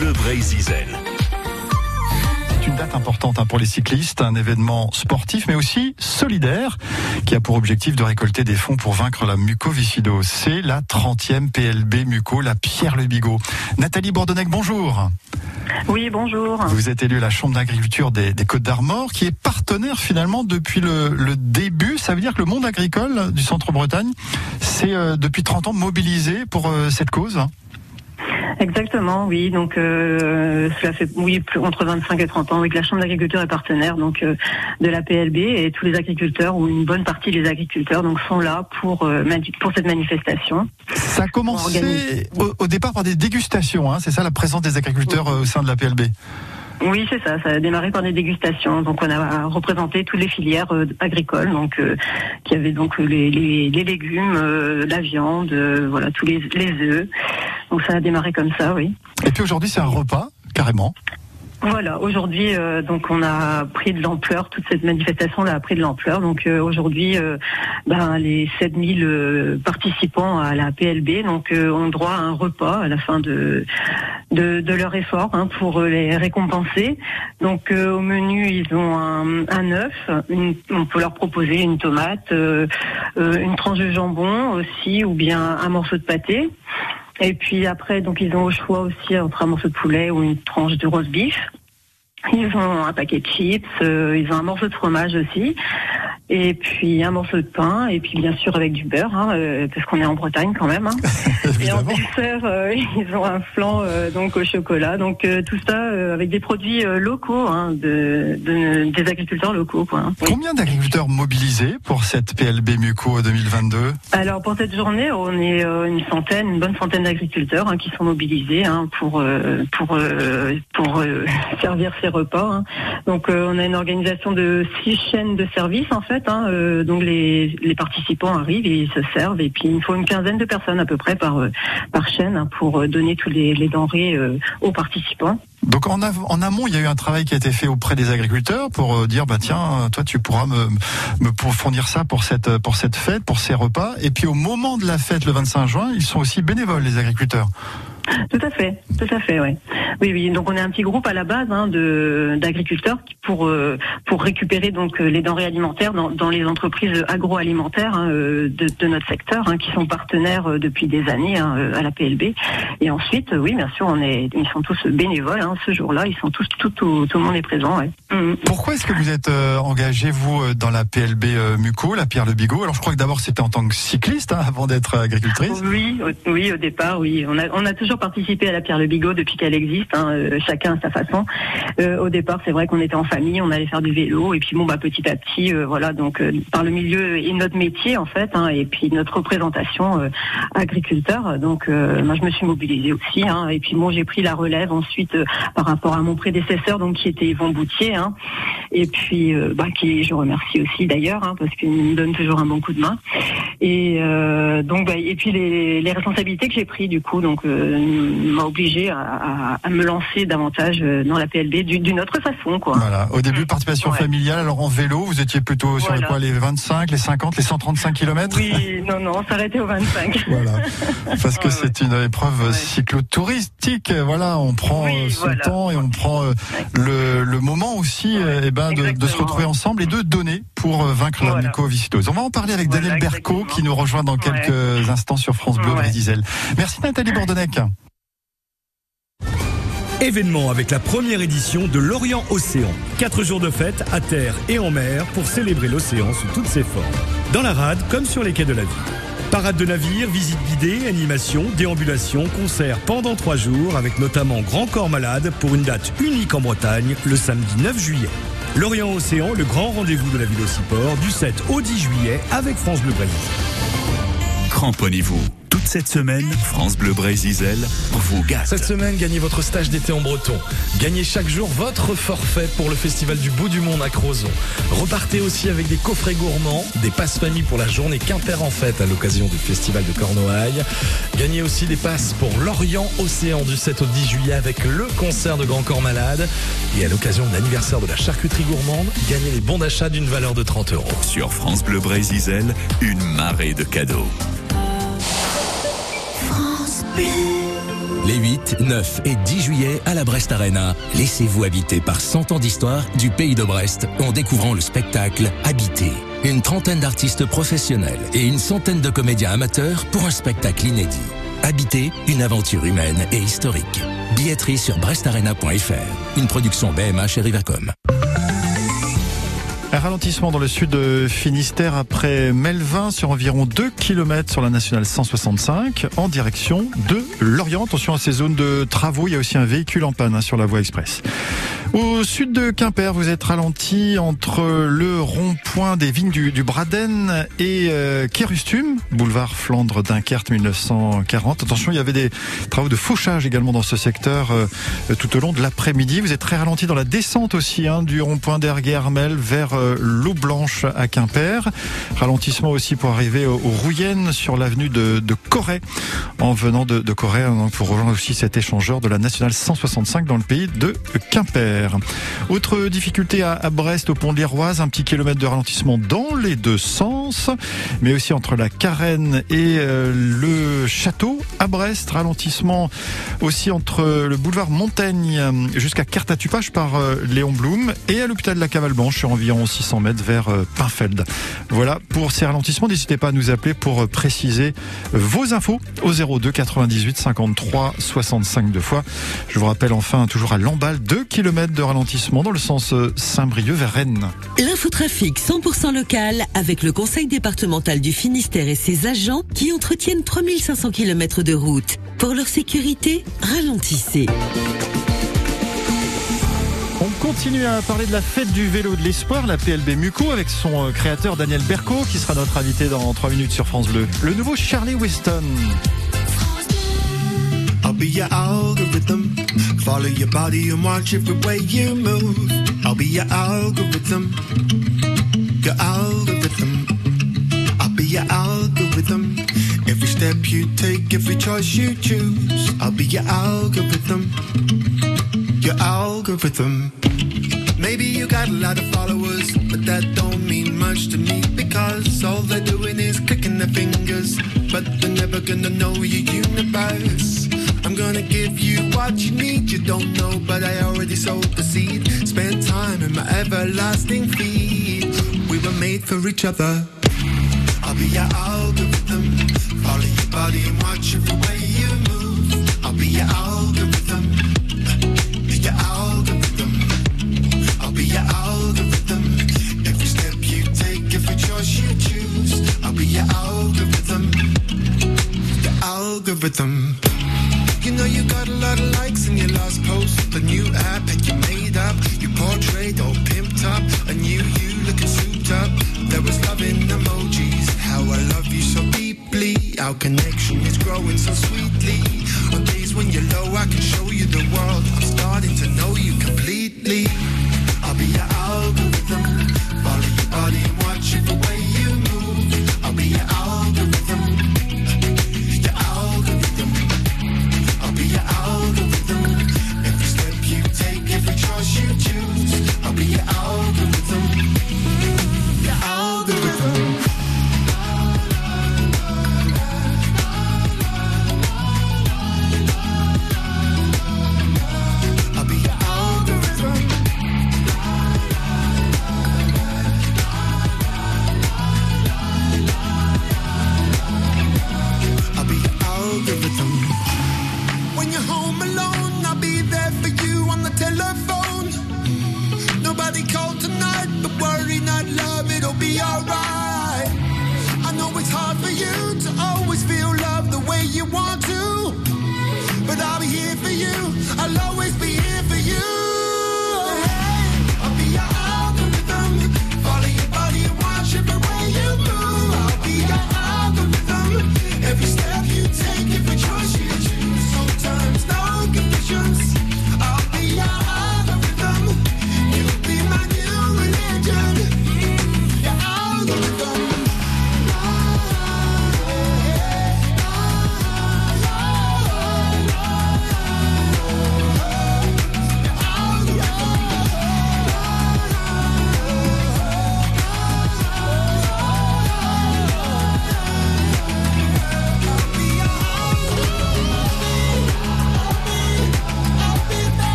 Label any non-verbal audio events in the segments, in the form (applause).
Bleu Zizel. C'est une date importante hein, pour les cyclistes, un événement sportif mais aussi solidaire qui a pour objectif de récolter des fonds pour vaincre la mucoviscidose. C'est la 30e PLB muco, la Pierre Le Bigot. Nathalie Bourdonnec, bonjour. Oui, bonjour. Vous êtes élu à la Chambre d'agriculture des, Côtes d'Armor, qui est partenaire finalement depuis le, début. Ça veut dire que le monde agricole du Centre-Bretagne s'est euh, depuis 30 ans mobilisé pour euh, cette cause Exactement, oui. Donc euh, cela fait oui entre 25 et 30 ans. que la Chambre d'agriculture est partenaire donc euh, de la PLB et tous les agriculteurs ou une bonne partie des agriculteurs donc sont là pour euh, pour cette manifestation. Ça a commencé au, départ par des dégustations, hein, c'est ça la présence des agriculteurs au sein de la PLB. Oui, c'est ça. Ça a démarré par des dégustations. Donc, on a représenté toutes les filières euh, agricoles, donc euh, qui avaient donc les, les, légumes, euh, la viande, voilà, tous les, les œufs. Donc, ça a démarré comme ça, oui. Et puis aujourd'hui, c'est un repas carrément. Voilà, aujourd'hui, euh, donc on a pris de l'ampleur, toute cette manifestation là a pris de l'ampleur. Donc euh, aujourd'hui, euh, ben, les 7000 participants à la PLB donc ont droit à un repas à la fin de de, de leur effort hein, pour les récompenser. Donc au menu, ils ont un, un œuf, on peut leur proposer une tomate, une tranche de jambon aussi, ou bien un morceau de pâté. Et puis après, donc ils ont au choix aussi entre un morceau de poulet ou une tranche de rose beef. Ils ont un paquet de chips, euh, ils ont un morceau de fromage aussi et puis un morceau de pain, et puis bien sûr avec du beurre, hein, euh, parce qu'on est en Bretagne quand même. Hein. (laughs) et en dessert, euh, (laughs) ils ont un flan euh, donc au chocolat, donc tout ça avec des produits locaux, hein, de, de, des agriculteurs locaux. Quoi, hein. Combien d'agriculteurs mobilisés pour cette PLB Muco 2022 Alors pour cette journée, on est une centaine, une bonne centaine d'agriculteurs qui sont mobilisés pour pour pour (laughs) servir ces repas. Donc on a une organisation de six chaînes de services en fait Hein, euh, donc les, participants arrivent et ils se servent et puis il faut une quinzaine de personnes à peu près par euh, par chaîne hein, pour euh, donner tous les, denrées aux participants. Donc en, en, amont, il y a eu un travail qui a été fait auprès des agriculteurs pour dire bah tiens, toi tu pourras me, me fournir ça pour cette pour cette fête, pour ces repas. Et puis au moment de la fête, le 25 juin, ils sont aussi bénévoles les agriculteurs. Tout à fait, tout à fait, oui. Oui, oui. Donc on est un petit groupe à la base hein, de d'agriculteurs pour euh, pour récupérer donc euh, les denrées alimentaires dans, dans les entreprises agroalimentaires hein, euh, de, de, notre secteur, hein, qui sont partenaires depuis des années à la PLB. Et ensuite, oui, bien sûr, on est, ils sont tous bénévoles. Ce jour-là, ils sont tous tout, tout, tout, le monde est présent. Ouais. Mm. Pourquoi est-ce que vous êtes engagé vous dans la PLB Muco, la Pierre Le Bigot? Alors je crois que d'abord c'était en tant que cycliste avant d'être agricultrice. Oui, oui, au départ, oui. On a on a toujours participé à la Pierre Le Bigot depuis qu'elle existe, hein, euh, chacun à sa façon. Euh, au départ, c'est vrai qu'on était en famille, on allait faire du vélo, et puis bon, bah petit à petit, euh, voilà, donc par le milieu et notre métier en fait, hein, et puis notre représentation agriculteur. Donc, moi, je me suis mobilisée aussi, hein, et puis bon, j'ai pris la relève ensuite par rapport à mon prédécesseur, donc qui était Yvon Boutier, et puis bah, qui je remercie aussi d'ailleurs, parce qu'il me donne toujours un bon coup de main. Et donc, bah, et puis les, les responsabilités que j'ai prises du coup, donc m'a obligé à, à, me lancer davantage euh, dans la PLB d'une autre façon. Quoi. Voilà. Au début, mm. participation familiale. Alors en vélo, vous étiez plutôt sur les, quoi, les 25, les 50, les 135 km Oui, non, non, on s'arrêtait aux 25. (laughs) voilà. Parce que c'est une épreuve cyclotouristique. Voilà, on prend euh, son temps et on prend euh, le, le, moment aussi eh ben, de, de, se retrouver ensemble et de donner pour vaincre la mucoviscidose. On va en parler avec Daniel Berco qui nous rejoint dans quelques instants sur France Bleu Brésil. Merci Nathalie Bourdonnec. Événement avec la première édition de l'Orient Océan. Quatre jours de fête à terre et en mer pour célébrer l'océan sous toutes ses formes. Dans la rade comme sur les quais de la ville. Parade de navires, visite guidée, animation, déambulation, concert pendant trois jours avec notamment Grand Corps Malade pour une date unique en Bretagne le samedi 9 juillet. L'Orient Océan, le grand rendez-vous de la ville au du 7 au 10 juillet avec France Bleu Brésil. Cramponnez-vous toute cette semaine, France Bleu Brésil vous gâte. Cette semaine, gagnez votre stage d'été en breton. Gagnez chaque jour votre forfait pour le Festival du Bout du Monde à Crozon. Repartez aussi avec des coffrets gourmands, des passes famille pour la journée Quimper en fête à l'occasion du Festival de Cornouailles. Gagnez aussi des passes pour l'Orient Océan du 7 au 10 juillet avec le concert de Grand Corps Malade. Et à l'occasion de l'anniversaire de la charcuterie gourmande, gagnez les bons d'achat d'une valeur de 30 euros. Sur France Bleu Brésil, une marée de cadeaux. Les 8, 9 et 10 juillet à la Brest Arena, laissez-vous habiter par 100 ans d'histoire du pays de Brest en découvrant le spectacle Habiter. Une trentaine d'artistes professionnels et une centaine de comédiens amateurs pour un spectacle inédit. Habiter, une aventure humaine et historique. Billetterie sur brestarena.fr. Une production BMH et Rivercom. Un ralentissement dans le sud Finistère après Melvin sur environ 2 km sur la nationale 165 en direction de Lorient. Attention à ces zones de travaux, il y a aussi un véhicule en panne hein, sur la voie express. Au sud de Quimper, vous êtes ralenti entre le rond-point des vignes du, Braden et euh, boulevard Flandre Dunkerque 1940. Attention, il y avait des travaux de fauchage également dans ce secteur euh, tout au long de l'après-midi. Vous êtes très ralenti dans la descente aussi hein, du rond-point d'Erguer-Armel vers euh, l'eau blanche à Quimper. Ralentissement aussi pour arriver aux, Rouyennes sur l'avenue de, Corée en venant de, de Corée hein, pour rejoindre aussi cet échangeur de la nationale 165 dans le pays de Quimper. Autre difficulté à, Brest, au pont de l'Iroise, un petit kilomètre de ralentissement dans les deux sens, mais aussi entre la Carène et euh, le château. À Brest, ralentissement aussi entre le boulevard Montaigne jusqu'à Cartatupage par euh, Léon Blum et à l'hôpital de la Cavale Blanche sur environ 600 mètres vers euh, Pinfeld. Voilà pour ces ralentissements. N'hésitez pas à nous appeler pour préciser vos infos au 02 98 53 65 deux fois. Je vous rappelle enfin toujours à Lamballe 2 km de ralentissement dans le sens euh, Saint-Brieuc vers Rennes. L'infotrafic 100% local avec le conseil départemental du Finistère et ses agents qui entretiennent 3500 km de route. Pour leur sécurité, ralentissez. On continue à parler de la fête du vélo de l'espoir, la PLB Muco, avec son euh, créateur Daniel Berco, qui sera notre invité dans 3 minutes sur France Bleu. Le nouveau Charlie Weston. be your algorithm. Follow your body and watch every way you move. I'll be your algorithm. Your algorithm. I'll be your algorithm. Every step you take, every choice you choose. I'll be your algorithm. Your algorithm. Maybe you got a lot of followers, but that don't mean much to me because all they're doing is clicking their fingers, but they're never gonna know you. universe. Gonna give you what you need. You don't know, but I already sowed the seed. Spend time in my everlasting feet. We were made for each other. I'll be your algorithm. Follow your body and watch every way you move. I'll be your algorithm. Be your algorithm. I'll be your algorithm. Every step you take, every choice you choose. I'll be your algorithm. Your algorithm.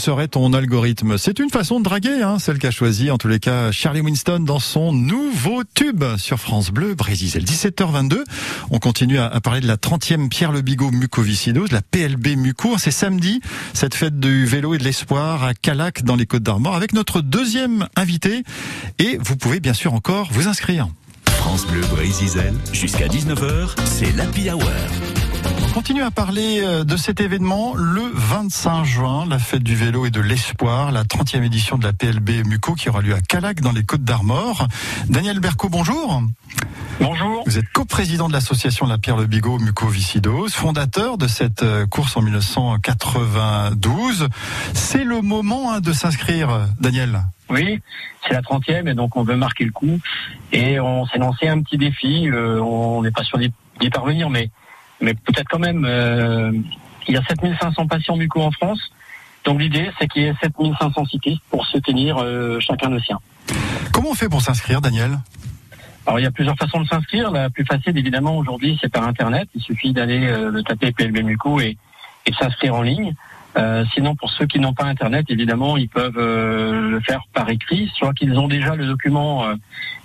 Serait ton algorithme C'est une façon de draguer, hein, celle qu'a choisi en tous les cas Charlie Winston dans son nouveau tube sur France Bleu Brésil. 17h22. On continue à, parler de la 30e Pierre Le Bigot mucoviscidose, la PLB Muco. C'est samedi, cette fête du vélo et de l'espoir à Calac dans les Côtes d'Armor avec notre deuxième invité. Et vous pouvez bien sûr encore vous inscrire. France Bleu Brésil, jusqu'à 19h, c'est l'Happy Hour. On continue à parler euh, de cet événement le 25 juin, la fête du vélo et de l'espoir, la 30e édition de la PLB Muco qui aura lieu à Calac dans les Côtes d'Armor. Daniel Berco, bonjour. Bonjour. Vous êtes coprésident de l'association La Pierre Le Bigot Mucoviscidose, fondateur de cette euh, course en 1992. C'est le moment hein, de s'inscrire, Daniel. Oui, c'est la 30e et donc on veut marquer le coup. Et on s'est lancé un petit défi. Euh, on n'est pas sûr d'y parvenir, mais, mais peut-être quand même. Euh, il y a 7500 patients muco en France. Donc l'idée, c'est qu'il y ait 7500 cyclistes pour se tenir chacun le sien. Comment on fait pour s'inscrire, Daniel? Alors il y a plusieurs façons de s'inscrire. La plus facile évidemment aujourd'hui c'est par internet. Il suffit d'aller euh, le taper PLB Muco et, s'inscrire en ligne. Euh, sinon, pour ceux qui n'ont pas Internet, évidemment, ils peuvent euh, le faire par écrit, soit qu'ils ont déjà le document euh,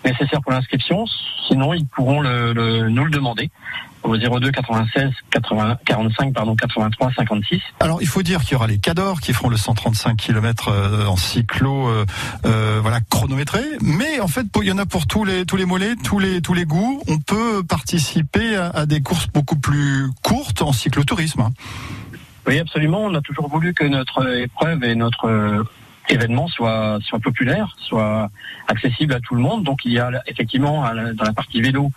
nécessaire pour l'inscription, sinon ils pourront le, le, nous le demander au 02 96 80, 45 pardon 83 56. Alors il faut dire qu'il y aura les cadors qui feront le 135 km euh, en cyclo euh, voilà chronométré, mais en fait il y en a pour tous les tous les mollets, tous les tous les goûts. On peut participer à, à des courses beaucoup plus courtes en cyclotourisme. Hein. Oui, absolument. On a toujours voulu que notre épreuve et notre euh, événement soit soit populaire, soit accessible à tout le monde. Donc il y a effectivement dans la partie vélo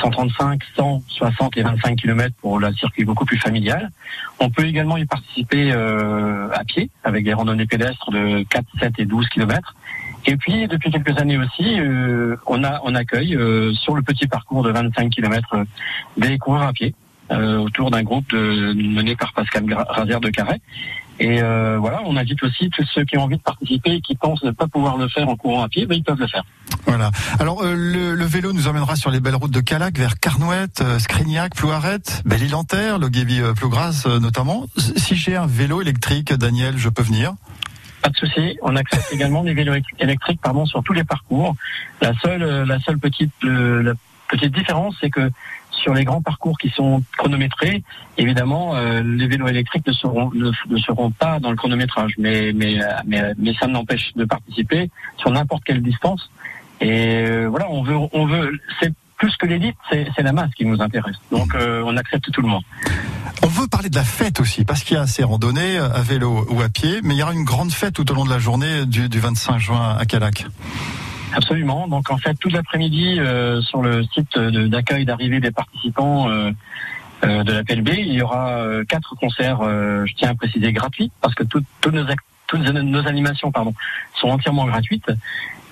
135, 100, 60 et 25 km pour le circuit beaucoup plus familial. On peut également y participer euh, à pied avec des randonnées pédestres de 4, 7 et 12 km. Et puis depuis quelques années aussi, euh, on a on accueille sur le petit parcours de 25 km des coureurs à pied. Euh, autour d'un groupe de, mené par Pascal Razer de Carré. Et euh, voilà, on invite aussi tous ceux qui ont envie de participer et qui pensent ne pas pouvoir le faire en courant à pied, ben, ils peuvent le faire. Voilà. Alors euh, le, vélo nous emmènera sur les belles routes de Calac vers Carnouette, Scrignac, Plouaret, Belle-Île-en-Terre, le Guévi Plougras notamment. Si j'ai un vélo électrique, Daniel, je peux venir pas de souci. On accepte (laughs) également des vélos électriques, pardon, sur tous les parcours. La seule, la seule petite, la petite différence, c'est que sur les grands parcours qui sont chronométrés, évidemment, euh, les vélos électriques ne seront pas dans le chronométrage, mais mais mais, mais ça n'empêche de participer sur n'importe quelle distance. Et euh, voilà, on veut on veut c'est plus que l'élite, c'est la masse qui nous intéresse. Donc euh, on accepte tout le monde. On veut parler de la fête aussi, parce qu'il y a ces randonnées à vélo ou à pied, mais il y aura une grande fête tout au long de la journée du, du 25 juin à Calac. Absolument. Donc en fait, tout l'après-midi euh, sur le site d'accueil d'arrivée des participants euh, euh, de la PLB, il y aura quatre concerts, je tiens à préciser, gratuits, parce que toutes nos, toutes nos animations pardon, sont entièrement gratuites.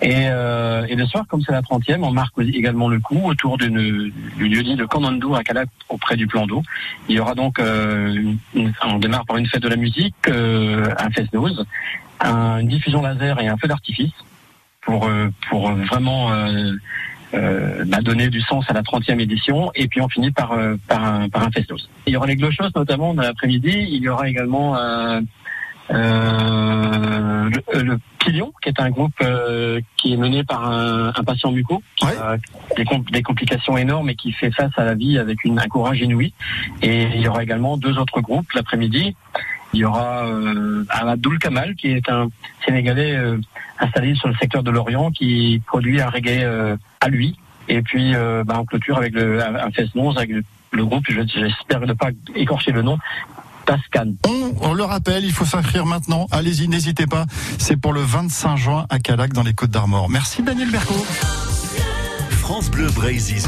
Et, et le soir, comme c'est la 30e, on marque également le coup autour d'une lieu-dit de Commando à Calac auprès du plan d'eau. Il y aura donc, on démarre par une fête de la musique, un fest dose, une diffusion laser et un feu d'artifice pour euh, pour vraiment euh, euh, bah, donner du sens à la 30e édition et puis on finit par par un par un festos. Il y aura les glochos notamment dans l'après-midi, il y aura également le, le, Pilion, qui est un groupe qui est mené par un, un patient muco, qui a des, des, complications énormes et qui fait face à la vie avec une, un courage inouï. Et il y aura également deux autres groupes l'après-midi. Il y aura euh, Abdul Kamal, qui est un Sénégalais euh, installé sur le secteur de l'Orient, qui produit un reggae euh, à lui. Et puis, euh, bah, en clôture avec le, un fest avec le, groupe, j'espère ne pas écorcher le nom, Tascan. On, on, le rappelle, il faut s'inscrire maintenant. Allez-y, n'hésitez pas. C'est pour le 25 juin à Calac, dans les Côtes d'Armor. Merci Daniel Berco. France Bleu Brésil.